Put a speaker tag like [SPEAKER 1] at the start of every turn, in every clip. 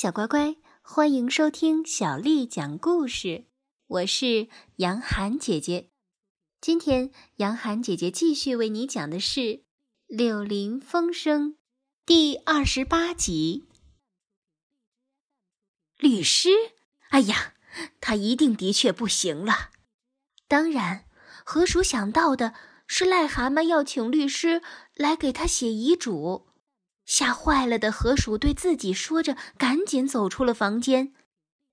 [SPEAKER 1] 小乖乖，欢迎收听小丽讲故事。我是杨涵姐姐。今天，杨涵姐姐继续为你讲的是《柳林风声》第二十八集。律师，哎呀，他一定的确不行了。当然，河鼠想到的是癞蛤蟆要请律师来给他写遗嘱。吓坏了的河鼠对自己说着，赶紧走出了房间。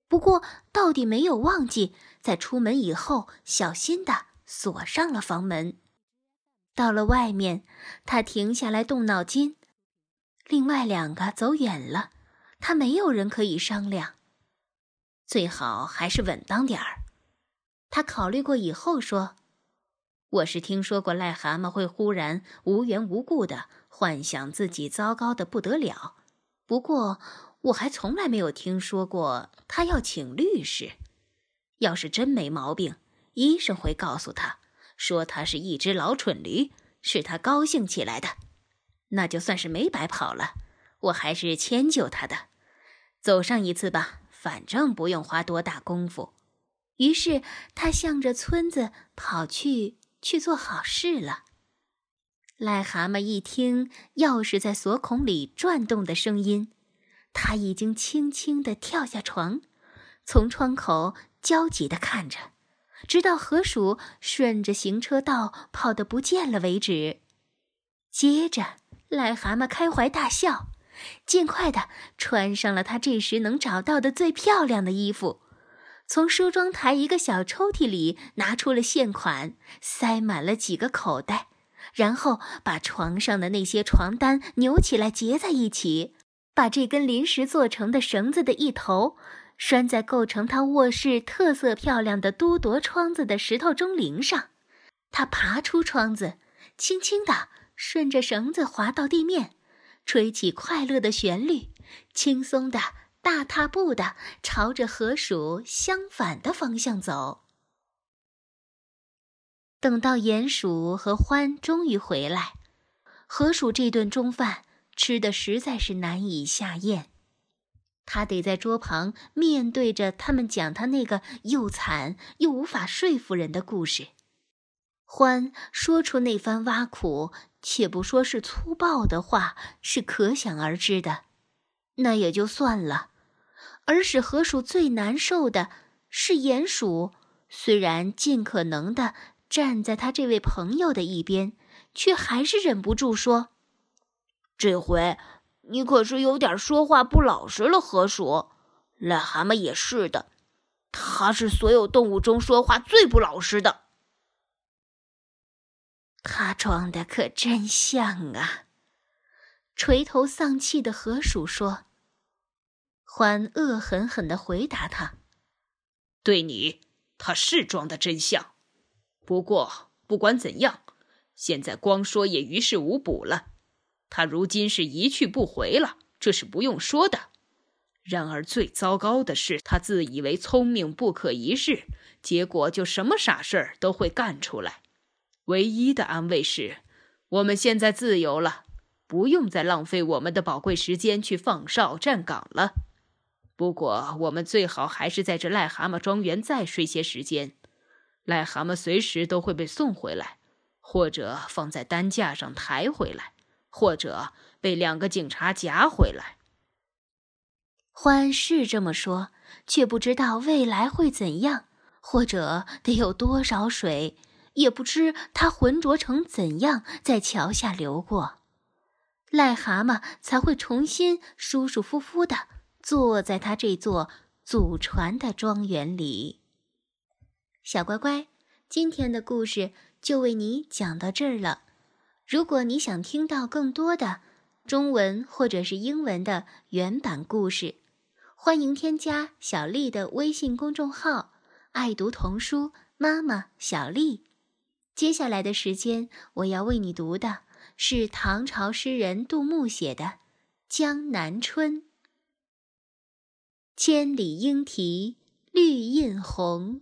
[SPEAKER 1] 不过，到底没有忘记在出门以后小心的锁上了房门。到了外面，他停下来动脑筋。另外两个走远了，他没有人可以商量。最好还是稳当点儿。他考虑过以后说。我是听说过癞蛤蟆会忽然无缘无故的幻想自己糟糕的不得了，不过我还从来没有听说过他要请律师。要是真没毛病，医生会告诉他，说他是一只老蠢驴，是他高兴起来的，那就算是没白跑了。我还是迁就他的，走上一次吧，反正不用花多大功夫。于是他向着村子跑去。去做好事了。癞蛤蟆一听钥匙在锁孔里转动的声音，他已经轻轻地跳下床，从窗口焦急地看着，直到河鼠顺着行车道跑得不见了为止。接着，癞蛤蟆开怀大笑，尽快地穿上了他这时能找到的最漂亮的衣服。从梳妆台一个小抽屉里拿出了现款，塞满了几个口袋，然后把床上的那些床单扭起来结在一起，把这根临时做成的绳子的一头拴在构成他卧室特色漂亮的都铎窗子的石头钟铃上。他爬出窗子，轻轻地顺着绳子滑到地面，吹起快乐的旋律，轻松地。大踏步的朝着河鼠相反的方向走。等到鼹鼠和獾终于回来，河鼠这顿中饭吃的实在是难以下咽，他得在桌旁面对着他们讲他那个又惨又无法说服人的故事。獾说出那番挖苦且不说是粗暴的话，是可想而知的，那也就算了。而使河鼠最难受的是鼹鼠，虽然尽可能的站在他这位朋友的一边，却还是忍不住说：“
[SPEAKER 2] 这回你可是有点说话不老实了。”河鼠，癞蛤蟆也是的，它是所有动物中说话最不老实的。
[SPEAKER 1] 他装的可真像啊！垂头丧气的河鼠说。欢恶狠狠地回答他：“
[SPEAKER 3] 对你，他是装的真像。不过不管怎样，现在光说也于事无补了。他如今是一去不回了，这是不用说的。然而最糟糕的是，他自以为聪明不可一世，结果就什么傻事儿都会干出来。唯一的安慰是，我们现在自由了，不用再浪费我们的宝贵时间去放哨站岗了。”不过，我们最好还是在这癞蛤蟆庄园再睡些时间。癞蛤蟆随时都会被送回来，或者放在担架上抬回来，或者被两个警察夹回来。
[SPEAKER 1] 欢是这么说，却不知道未来会怎样，或者得有多少水，也不知它浑浊成怎样在桥下流过，癞蛤蟆才会重新舒舒服服的。坐在他这座祖传的庄园里，小乖乖，今天的故事就为你讲到这儿了。如果你想听到更多的中文或者是英文的原版故事，欢迎添加小丽的微信公众号“爱读童书妈妈小丽”。接下来的时间，我要为你读的是唐朝诗人杜牧写的《江南春》。千里莺啼绿映红，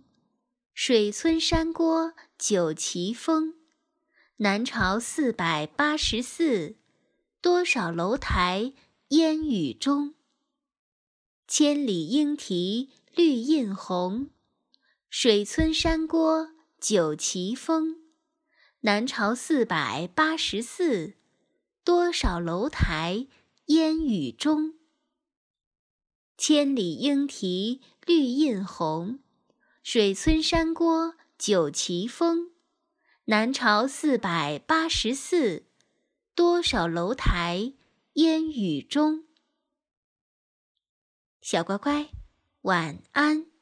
[SPEAKER 1] 水村山郭酒旗风。南朝四百八十寺，多少楼台烟雨中。千里莺啼绿映红，水村山郭酒旗风。南朝四百八十寺，多少楼台烟雨中。千里莺啼绿映红，水村山郭酒旗风。南朝四百八十寺，多少楼台烟雨中。小乖乖，晚安。